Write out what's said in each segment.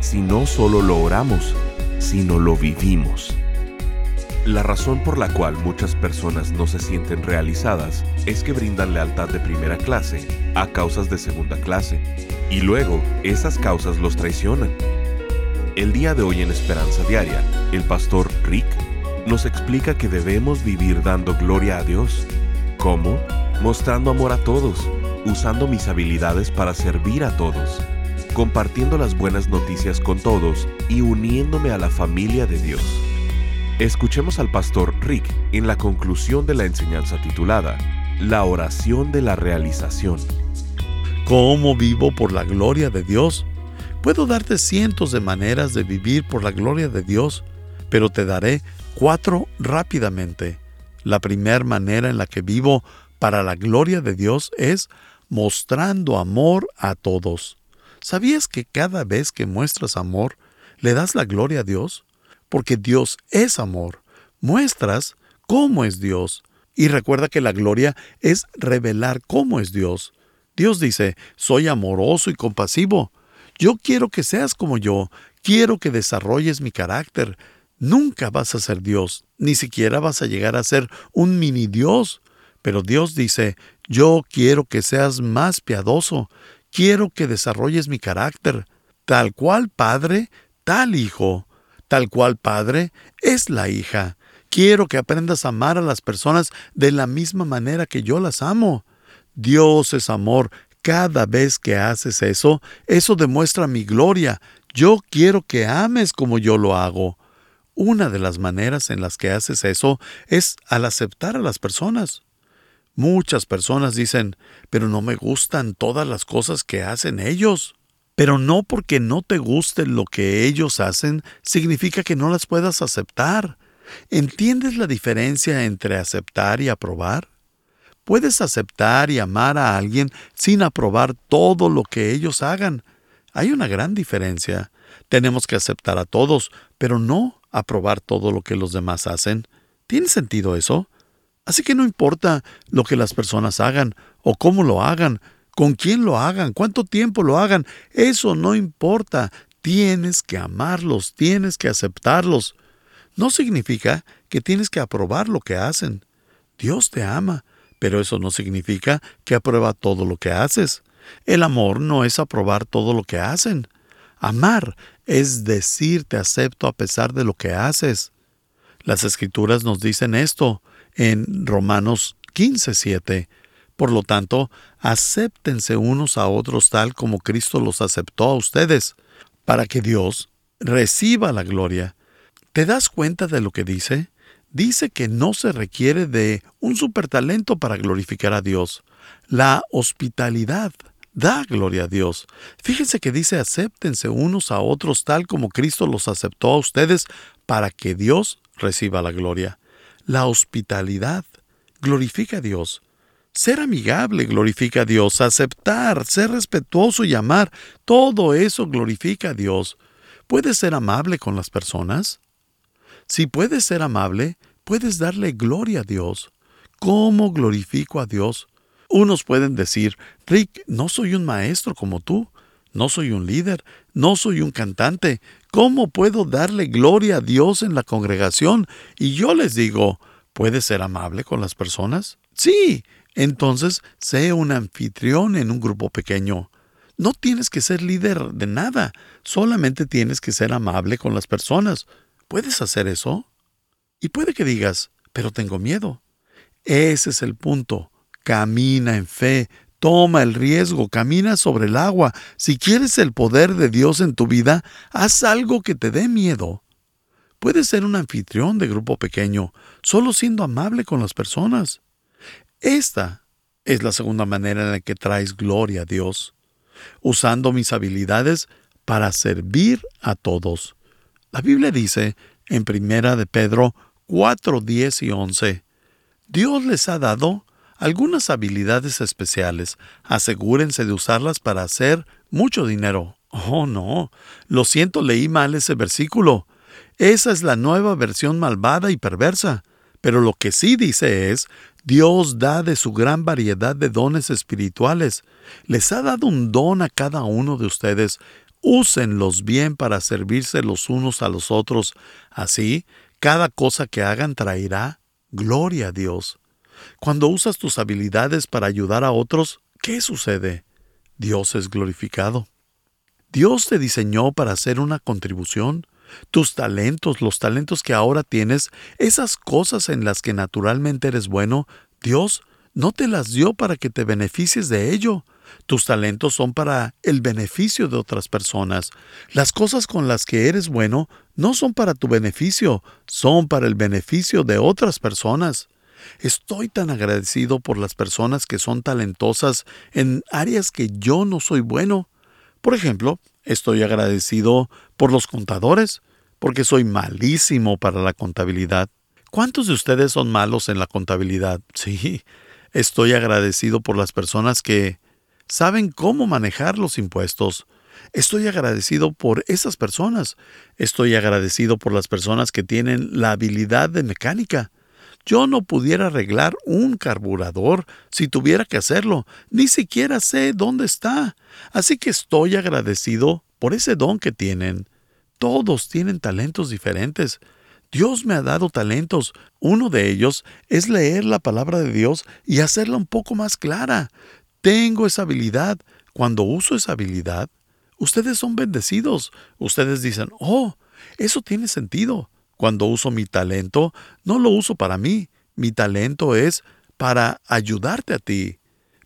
si no solo lo oramos, sino lo vivimos. La razón por la cual muchas personas no se sienten realizadas es que brindan lealtad de primera clase a causas de segunda clase, y luego esas causas los traicionan. El día de hoy en Esperanza Diaria, el pastor Rick nos explica que debemos vivir dando gloria a Dios. ¿Cómo? Mostrando amor a todos, usando mis habilidades para servir a todos, compartiendo las buenas noticias con todos y uniéndome a la familia de Dios. Escuchemos al pastor Rick en la conclusión de la enseñanza titulada La oración de la realización. ¿Cómo vivo por la gloria de Dios? Puedo darte cientos de maneras de vivir por la gloria de Dios, pero te daré cuatro rápidamente. La primera manera en la que vivo para la gloria de Dios es mostrando amor a todos. ¿Sabías que cada vez que muestras amor, le das la gloria a Dios? Porque Dios es amor. Muestras cómo es Dios. Y recuerda que la gloria es revelar cómo es Dios. Dios dice, soy amoroso y compasivo. Yo quiero que seas como yo. Quiero que desarrolles mi carácter. Nunca vas a ser Dios, ni siquiera vas a llegar a ser un mini Dios. Pero Dios dice, yo quiero que seas más piadoso, quiero que desarrolles mi carácter. Tal cual Padre, tal Hijo. Tal cual Padre es la hija. Quiero que aprendas a amar a las personas de la misma manera que yo las amo. Dios es amor. Cada vez que haces eso, eso demuestra mi gloria. Yo quiero que ames como yo lo hago. Una de las maneras en las que haces eso es al aceptar a las personas. Muchas personas dicen, pero no me gustan todas las cosas que hacen ellos. Pero no porque no te guste lo que ellos hacen, significa que no las puedas aceptar. ¿Entiendes la diferencia entre aceptar y aprobar? Puedes aceptar y amar a alguien sin aprobar todo lo que ellos hagan. Hay una gran diferencia. Tenemos que aceptar a todos, pero no aprobar todo lo que los demás hacen. ¿Tiene sentido eso? Así que no importa lo que las personas hagan o cómo lo hagan, con quién lo hagan, cuánto tiempo lo hagan, eso no importa. Tienes que amarlos, tienes que aceptarlos. No significa que tienes que aprobar lo que hacen. Dios te ama, pero eso no significa que aprueba todo lo que haces. El amor no es aprobar todo lo que hacen. Amar es decir te acepto a pesar de lo que haces. Las escrituras nos dicen esto en Romanos 15:7. Por lo tanto, acéptense unos a otros tal como Cristo los aceptó a ustedes, para que Dios reciba la gloria. ¿Te das cuenta de lo que dice? Dice que no se requiere de un supertalento para glorificar a Dios. La hospitalidad da gloria a Dios. Fíjense que dice acéptense unos a otros tal como Cristo los aceptó a ustedes para que Dios reciba la gloria. La hospitalidad glorifica a Dios. Ser amigable glorifica a Dios. Aceptar, ser respetuoso y amar, todo eso glorifica a Dios. ¿Puedes ser amable con las personas? Si puedes ser amable, puedes darle gloria a Dios. ¿Cómo glorifico a Dios? Unos pueden decir, Rick, no soy un maestro como tú, no soy un líder, no soy un cantante, ¿cómo puedo darle gloria a Dios en la congregación? Y yo les digo, ¿puedes ser amable con las personas? Sí, entonces sé un anfitrión en un grupo pequeño. No tienes que ser líder de nada, solamente tienes que ser amable con las personas. ¿Puedes hacer eso? Y puede que digas, pero tengo miedo. Ese es el punto. Camina en fe, toma el riesgo, camina sobre el agua. Si quieres el poder de Dios en tu vida, haz algo que te dé miedo. Puedes ser un anfitrión de grupo pequeño, solo siendo amable con las personas. Esta es la segunda manera en la que traes gloria a Dios, usando mis habilidades para servir a todos. La Biblia dice en Primera de Pedro 4, 10 y 11, Dios les ha dado algunas habilidades especiales. Asegúrense de usarlas para hacer mucho dinero. Oh, no. Lo siento, leí mal ese versículo. Esa es la nueva versión malvada y perversa. Pero lo que sí dice es, Dios da de su gran variedad de dones espirituales. Les ha dado un don a cada uno de ustedes. Úsenlos bien para servirse los unos a los otros. Así, cada cosa que hagan traerá gloria a Dios. Cuando usas tus habilidades para ayudar a otros, ¿qué sucede? Dios es glorificado. Dios te diseñó para hacer una contribución. Tus talentos, los talentos que ahora tienes, esas cosas en las que naturalmente eres bueno, Dios no te las dio para que te beneficies de ello. Tus talentos son para el beneficio de otras personas. Las cosas con las que eres bueno no son para tu beneficio, son para el beneficio de otras personas. Estoy tan agradecido por las personas que son talentosas en áreas que yo no soy bueno. Por ejemplo, estoy agradecido por los contadores, porque soy malísimo para la contabilidad. ¿Cuántos de ustedes son malos en la contabilidad? Sí, estoy agradecido por las personas que saben cómo manejar los impuestos. Estoy agradecido por esas personas. Estoy agradecido por las personas que tienen la habilidad de mecánica. Yo no pudiera arreglar un carburador si tuviera que hacerlo, ni siquiera sé dónde está. Así que estoy agradecido por ese don que tienen. Todos tienen talentos diferentes. Dios me ha dado talentos. Uno de ellos es leer la palabra de Dios y hacerla un poco más clara. Tengo esa habilidad. Cuando uso esa habilidad, ustedes son bendecidos. Ustedes dicen, oh, eso tiene sentido. Cuando uso mi talento, no lo uso para mí. Mi talento es para ayudarte a ti.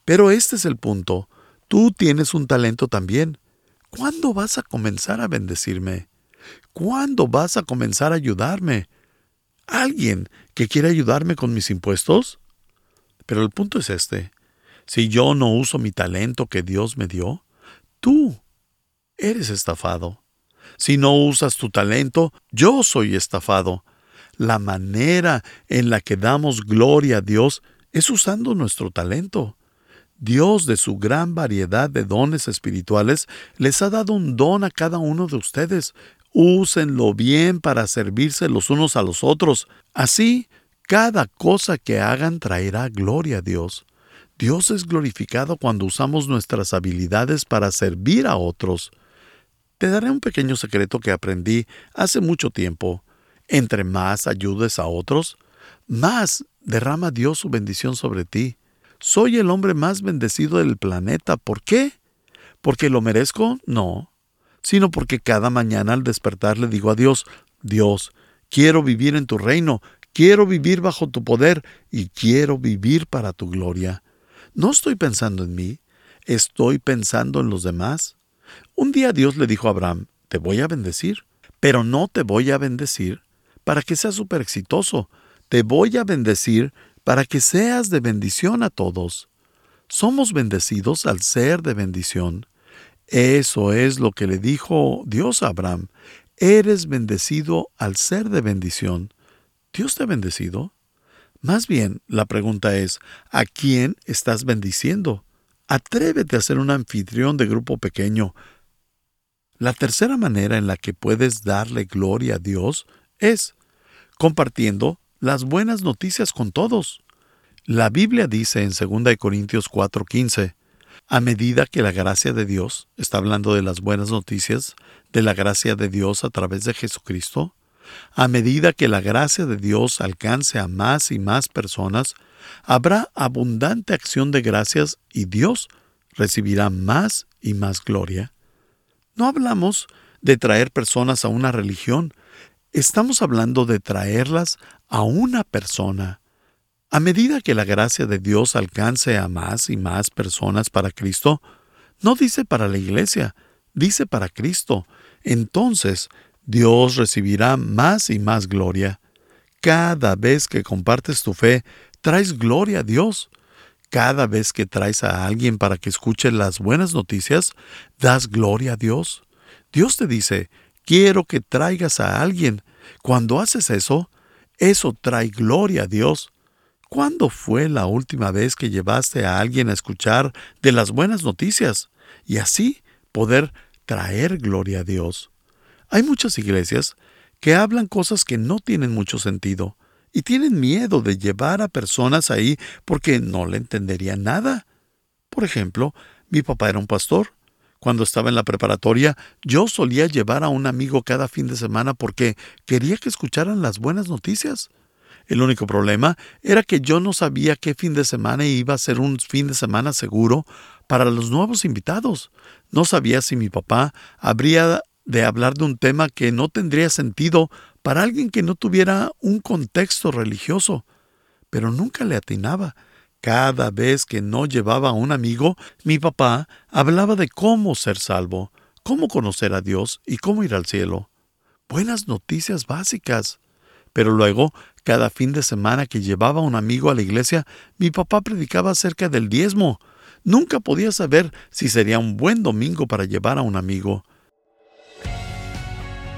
Pero este es el punto. Tú tienes un talento también. ¿Cuándo vas a comenzar a bendecirme? ¿Cuándo vas a comenzar a ayudarme? ¿Alguien que quiere ayudarme con mis impuestos? Pero el punto es este. Si yo no uso mi talento que Dios me dio, tú eres estafado. Si no usas tu talento, yo soy estafado. La manera en la que damos gloria a Dios es usando nuestro talento. Dios, de su gran variedad de dones espirituales, les ha dado un don a cada uno de ustedes. Úsenlo bien para servirse los unos a los otros. Así, cada cosa que hagan traerá gloria a Dios. Dios es glorificado cuando usamos nuestras habilidades para servir a otros. Te daré un pequeño secreto que aprendí hace mucho tiempo. Entre más ayudes a otros, más derrama Dios su bendición sobre ti. Soy el hombre más bendecido del planeta. ¿Por qué? ¿Porque lo merezco? No, sino porque cada mañana al despertar le digo a Dios, Dios, quiero vivir en tu reino, quiero vivir bajo tu poder y quiero vivir para tu gloria. No estoy pensando en mí, estoy pensando en los demás. Un día Dios le dijo a Abraham, te voy a bendecir, pero no te voy a bendecir para que seas súper exitoso, te voy a bendecir para que seas de bendición a todos. Somos bendecidos al ser de bendición. Eso es lo que le dijo Dios a Abraham. Eres bendecido al ser de bendición. ¿Dios te ha bendecido? Más bien, la pregunta es, ¿a quién estás bendiciendo? Atrévete a ser un anfitrión de grupo pequeño. La tercera manera en la que puedes darle gloria a Dios es compartiendo las buenas noticias con todos. La Biblia dice en 2 Corintios 4:15, a medida que la gracia de Dios, está hablando de las buenas noticias, de la gracia de Dios a través de Jesucristo, a medida que la gracia de Dios alcance a más y más personas, habrá abundante acción de gracias y Dios recibirá más y más gloria. No hablamos de traer personas a una religión, estamos hablando de traerlas a una persona. A medida que la gracia de Dios alcance a más y más personas para Cristo, no dice para la iglesia, dice para Cristo, entonces Dios recibirá más y más gloria. Cada vez que compartes tu fe, traes gloria a Dios. Cada vez que traes a alguien para que escuche las buenas noticias, das gloria a Dios. Dios te dice, quiero que traigas a alguien. Cuando haces eso, eso trae gloria a Dios. ¿Cuándo fue la última vez que llevaste a alguien a escuchar de las buenas noticias y así poder traer gloria a Dios? Hay muchas iglesias que hablan cosas que no tienen mucho sentido y tienen miedo de llevar a personas ahí porque no le entenderían nada. Por ejemplo, mi papá era un pastor. Cuando estaba en la preparatoria, yo solía llevar a un amigo cada fin de semana porque quería que escucharan las buenas noticias. El único problema era que yo no sabía qué fin de semana iba a ser un fin de semana seguro para los nuevos invitados. No sabía si mi papá habría de hablar de un tema que no tendría sentido para alguien que no tuviera un contexto religioso. Pero nunca le atinaba. Cada vez que no llevaba a un amigo, mi papá hablaba de cómo ser salvo, cómo conocer a Dios y cómo ir al cielo. Buenas noticias básicas. Pero luego, cada fin de semana que llevaba a un amigo a la iglesia, mi papá predicaba acerca del diezmo. Nunca podía saber si sería un buen domingo para llevar a un amigo.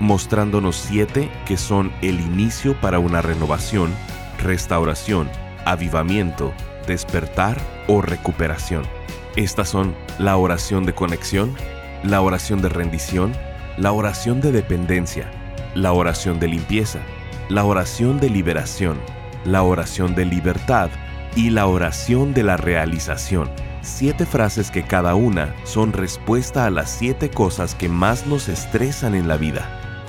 mostrándonos siete que son el inicio para una renovación, restauración, avivamiento, despertar o recuperación. Estas son la oración de conexión, la oración de rendición, la oración de dependencia, la oración de limpieza, la oración de liberación, la oración de libertad y la oración de la realización. Siete frases que cada una son respuesta a las siete cosas que más nos estresan en la vida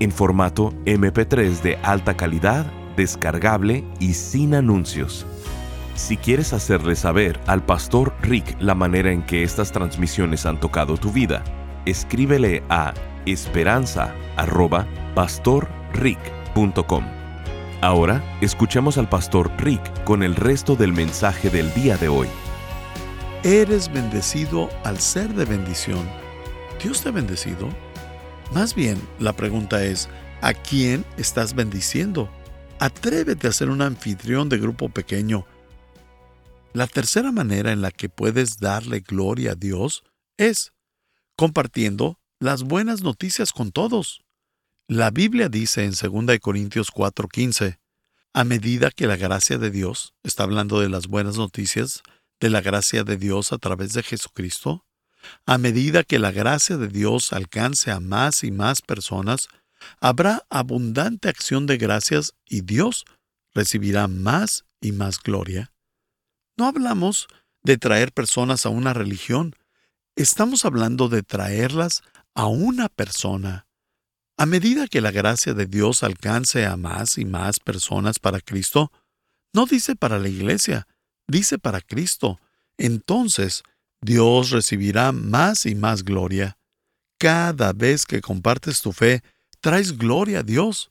en formato MP3 de alta calidad, descargable y sin anuncios. Si quieres hacerle saber al pastor Rick la manera en que estas transmisiones han tocado tu vida, escríbele a esperanza@pastorrick.com. Ahora escuchemos al pastor Rick con el resto del mensaje del día de hoy. Eres bendecido al ser de bendición. Dios te ha bendecido más bien, la pregunta es, ¿a quién estás bendiciendo? Atrévete a ser un anfitrión de grupo pequeño. La tercera manera en la que puedes darle gloria a Dios es compartiendo las buenas noticias con todos. La Biblia dice en 2 Corintios 4:15, a medida que la gracia de Dios, está hablando de las buenas noticias, de la gracia de Dios a través de Jesucristo, a medida que la gracia de Dios alcance a más y más personas, habrá abundante acción de gracias y Dios recibirá más y más gloria. No hablamos de traer personas a una religión, estamos hablando de traerlas a una persona. A medida que la gracia de Dios alcance a más y más personas para Cristo, no dice para la iglesia, dice para Cristo, entonces Dios recibirá más y más gloria. Cada vez que compartes tu fe, traes gloria a Dios.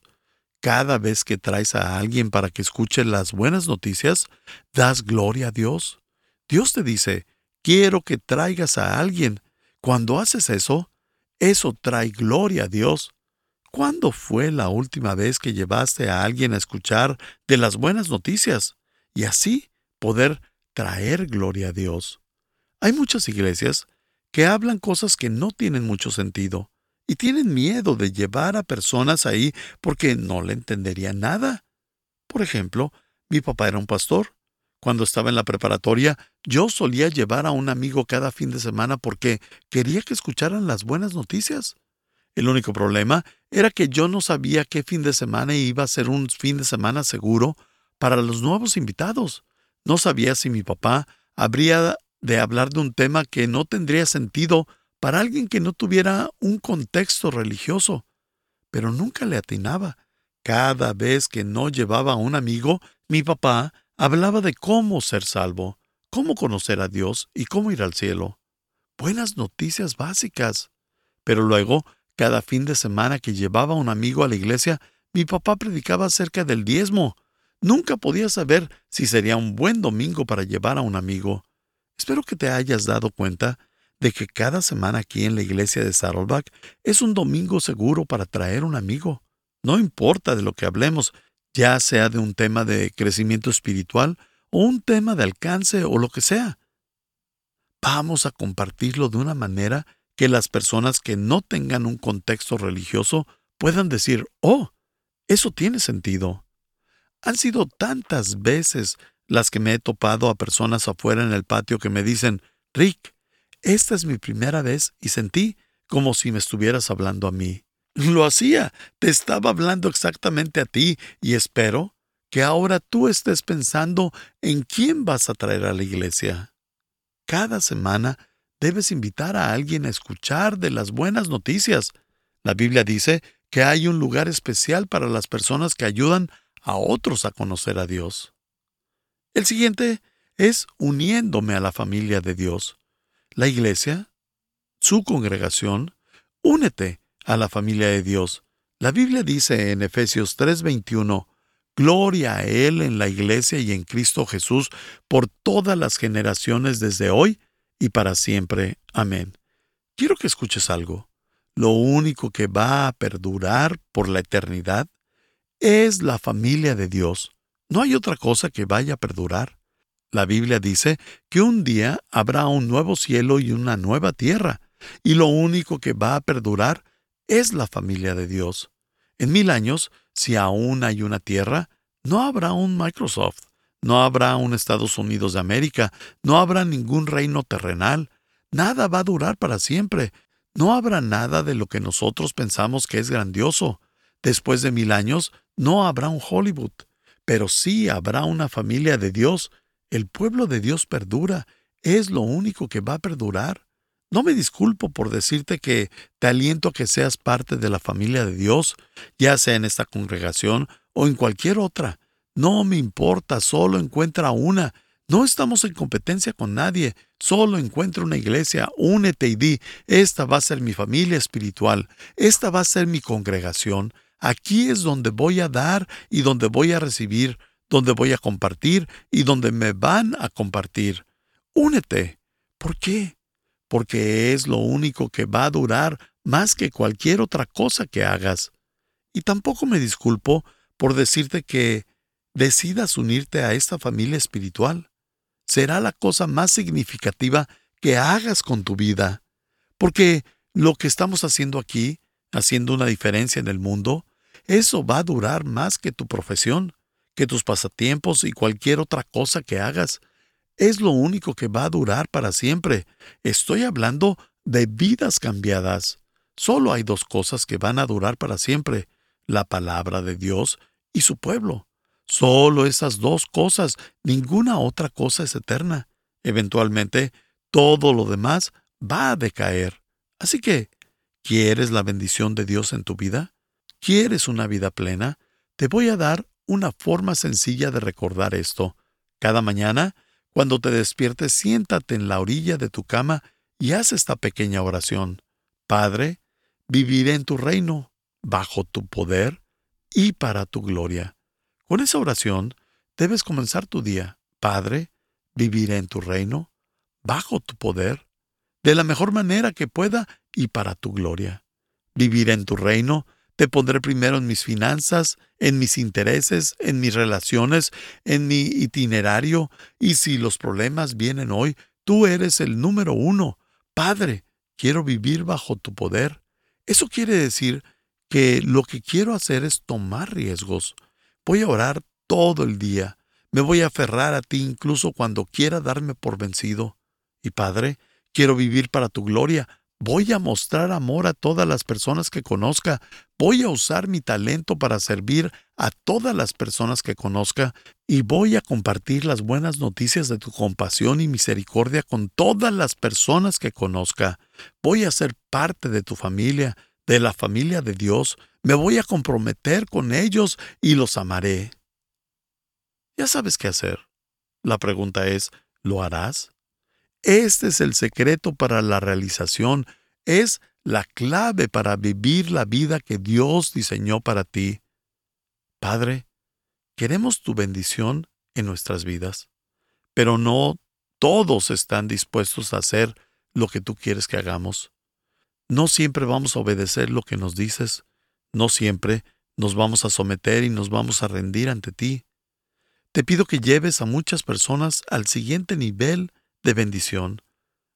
Cada vez que traes a alguien para que escuche las buenas noticias, das gloria a Dios. Dios te dice, quiero que traigas a alguien. Cuando haces eso, eso trae gloria a Dios. ¿Cuándo fue la última vez que llevaste a alguien a escuchar de las buenas noticias y así poder traer gloria a Dios? Hay muchas iglesias que hablan cosas que no tienen mucho sentido y tienen miedo de llevar a personas ahí porque no le entenderían nada. Por ejemplo, mi papá era un pastor. Cuando estaba en la preparatoria, yo solía llevar a un amigo cada fin de semana porque quería que escucharan las buenas noticias. El único problema era que yo no sabía qué fin de semana iba a ser un fin de semana seguro para los nuevos invitados. No sabía si mi papá habría de hablar de un tema que no tendría sentido para alguien que no tuviera un contexto religioso. Pero nunca le atinaba. Cada vez que no llevaba a un amigo, mi papá hablaba de cómo ser salvo, cómo conocer a Dios y cómo ir al cielo. Buenas noticias básicas. Pero luego cada fin de semana que llevaba un amigo a la iglesia, mi papá predicaba acerca del diezmo. Nunca podía saber si sería un buen domingo para llevar a un amigo. Espero que te hayas dado cuenta de que cada semana aquí en la iglesia de Saddleback es un domingo seguro para traer un amigo. No importa de lo que hablemos, ya sea de un tema de crecimiento espiritual o un tema de alcance o lo que sea. Vamos a compartirlo de una manera que las personas que no tengan un contexto religioso puedan decir, oh, eso tiene sentido. Han sido tantas veces las que me he topado a personas afuera en el patio que me dicen, Rick, esta es mi primera vez y sentí como si me estuvieras hablando a mí. Lo hacía, te estaba hablando exactamente a ti y espero que ahora tú estés pensando en quién vas a traer a la iglesia. Cada semana debes invitar a alguien a escuchar de las buenas noticias. La Biblia dice que hay un lugar especial para las personas que ayudan a otros a conocer a Dios. El siguiente es uniéndome a la familia de Dios. La iglesia, su congregación, únete a la familia de Dios. La Biblia dice en Efesios 3:21, Gloria a Él en la iglesia y en Cristo Jesús por todas las generaciones desde hoy y para siempre. Amén. Quiero que escuches algo. Lo único que va a perdurar por la eternidad es la familia de Dios. No hay otra cosa que vaya a perdurar. La Biblia dice que un día habrá un nuevo cielo y una nueva tierra, y lo único que va a perdurar es la familia de Dios. En mil años, si aún hay una tierra, no habrá un Microsoft, no habrá un Estados Unidos de América, no habrá ningún reino terrenal, nada va a durar para siempre, no habrá nada de lo que nosotros pensamos que es grandioso. Después de mil años, no habrá un Hollywood, pero sí habrá una familia de Dios. El pueblo de Dios perdura, es lo único que va a perdurar. No me disculpo por decirte que te aliento a que seas parte de la familia de Dios, ya sea en esta congregación o en cualquier otra. No me importa, solo encuentra una. No estamos en competencia con nadie. Solo encuentra una iglesia, únete y di, esta va a ser mi familia espiritual, esta va a ser mi congregación. Aquí es donde voy a dar y donde voy a recibir, donde voy a compartir y donde me van a compartir. Únete. ¿Por qué? Porque es lo único que va a durar más que cualquier otra cosa que hagas. Y tampoco me disculpo por decirte que decidas unirte a esta familia espiritual, será la cosa más significativa que hagas con tu vida. Porque lo que estamos haciendo aquí, haciendo una diferencia en el mundo, eso va a durar más que tu profesión, que tus pasatiempos y cualquier otra cosa que hagas. Es lo único que va a durar para siempre. Estoy hablando de vidas cambiadas. Solo hay dos cosas que van a durar para siempre, la palabra de Dios y su pueblo. Solo esas dos cosas, ninguna otra cosa es eterna. Eventualmente, todo lo demás va a decaer. Así que, ¿quieres la bendición de Dios en tu vida? ¿Quieres una vida plena? Te voy a dar una forma sencilla de recordar esto. Cada mañana, cuando te despiertes, siéntate en la orilla de tu cama y haz esta pequeña oración. Padre, viviré en tu reino, bajo tu poder y para tu gloria. Con esa oración debes comenzar tu día. Padre, viviré en tu reino, bajo tu poder, de la mejor manera que pueda y para tu gloria. Viviré en tu reino, Te pondré primero en mis finanzas, en mis intereses, en mis relaciones, en mi itinerario, y si los problemas vienen hoy, tú eres el número uno. Padre, quiero vivir bajo tu poder. Eso quiere decir que lo que quiero hacer es tomar riesgos. Voy a orar todo el día. Me voy a aferrar a ti incluso cuando quiera darme por vencido. Y Padre, quiero vivir para tu gloria. Voy a mostrar amor a todas las personas que conozca. Voy a usar mi talento para servir a todas las personas que conozca y voy a compartir las buenas noticias de tu compasión y misericordia con todas las personas que conozca. Voy a ser parte de tu familia, de la familia de Dios. Me voy a comprometer con ellos y los amaré. Ya sabes qué hacer. La pregunta es, ¿lo harás? Este es el secreto para la realización, es la clave para vivir la vida que Dios diseñó para ti. Padre, queremos tu bendición en nuestras vidas, pero no todos están dispuestos a hacer lo que tú quieres que hagamos. No siempre vamos a obedecer lo que nos dices, no siempre nos vamos a someter y nos vamos a rendir ante ti. Te pido que lleves a muchas personas al siguiente nivel de bendición,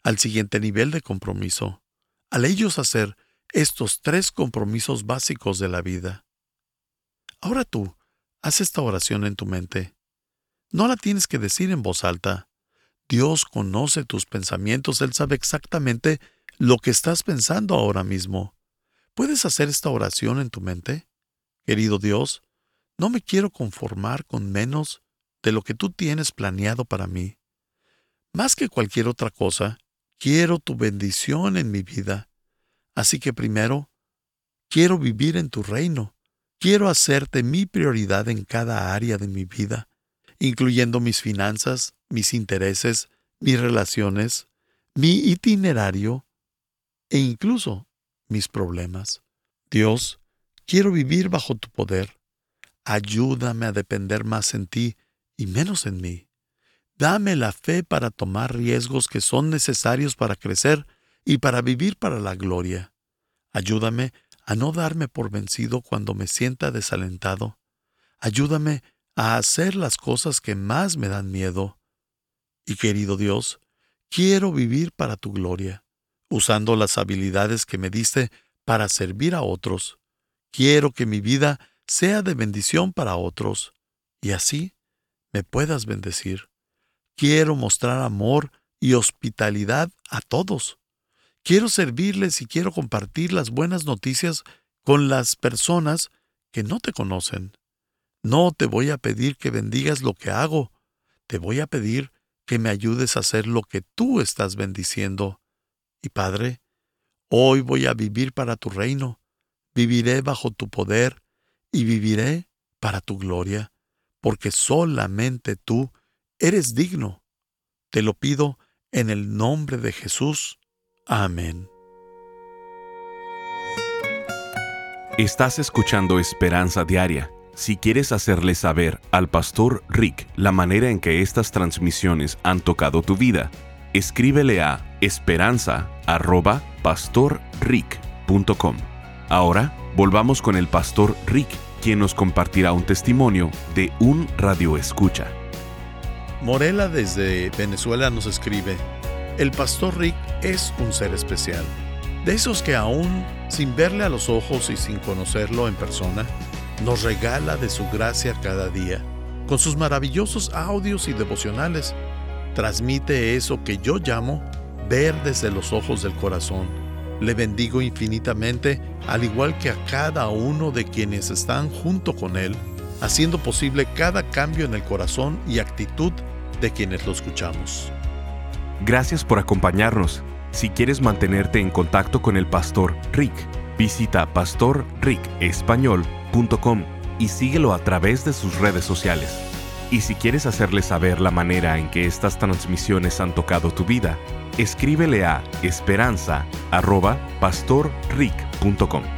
al siguiente nivel de compromiso, al ellos hacer estos tres compromisos básicos de la vida. Ahora tú, haz esta oración en tu mente. No la tienes que decir en voz alta. Dios conoce tus pensamientos, Él sabe exactamente lo que estás pensando ahora mismo. ¿Puedes hacer esta oración en tu mente? Querido Dios, no me quiero conformar con menos de lo que tú tienes planeado para mí. Más que cualquier otra cosa, quiero tu bendición en mi vida. Así que primero, quiero vivir en tu reino. Quiero hacerte mi prioridad en cada área de mi vida, incluyendo mis finanzas, mis intereses, mis relaciones, mi itinerario e incluso mis problemas. Dios, quiero vivir bajo tu poder. Ayúdame a depender más en ti y menos en mí. Dame la fe para tomar riesgos que son necesarios para crecer y para vivir para la gloria. Ayúdame a no darme por vencido cuando me sienta desalentado. Ayúdame a hacer las cosas que más me dan miedo. Y querido Dios, quiero vivir para tu gloria, usando las habilidades que me diste para servir a otros. Quiero que mi vida sea de bendición para otros, y así me puedas bendecir. Quiero mostrar amor y hospitalidad a todos. Quiero servirles y quiero compartir las buenas noticias con las personas que no te conocen. No te voy a pedir que bendigas lo que hago, te voy a pedir que me ayudes a hacer lo que tú estás bendiciendo. Y Padre, hoy voy a vivir para tu reino, viviré bajo tu poder y viviré para tu gloria, porque solamente tú Eres digno. Te lo pido en el nombre de Jesús. Amén. Estás escuchando Esperanza Diaria. Si quieres hacerle saber al pastor Rick la manera en que estas transmisiones han tocado tu vida, escríbele a esperanza.pastorrick.com. Ahora volvamos con el pastor Rick, quien nos compartirá un testimonio de un radio escucha. Morela desde Venezuela nos escribe, el pastor Rick es un ser especial, de esos que aún sin verle a los ojos y sin conocerlo en persona, nos regala de su gracia cada día. Con sus maravillosos audios y devocionales, transmite eso que yo llamo ver desde los ojos del corazón. Le bendigo infinitamente, al igual que a cada uno de quienes están junto con él haciendo posible cada cambio en el corazón y actitud de quienes lo escuchamos. Gracias por acompañarnos. Si quieres mantenerte en contacto con el pastor Rick, visita pastorricespañol.com y síguelo a través de sus redes sociales. Y si quieres hacerle saber la manera en que estas transmisiones han tocado tu vida, escríbele a esperanza.pastorrick.com.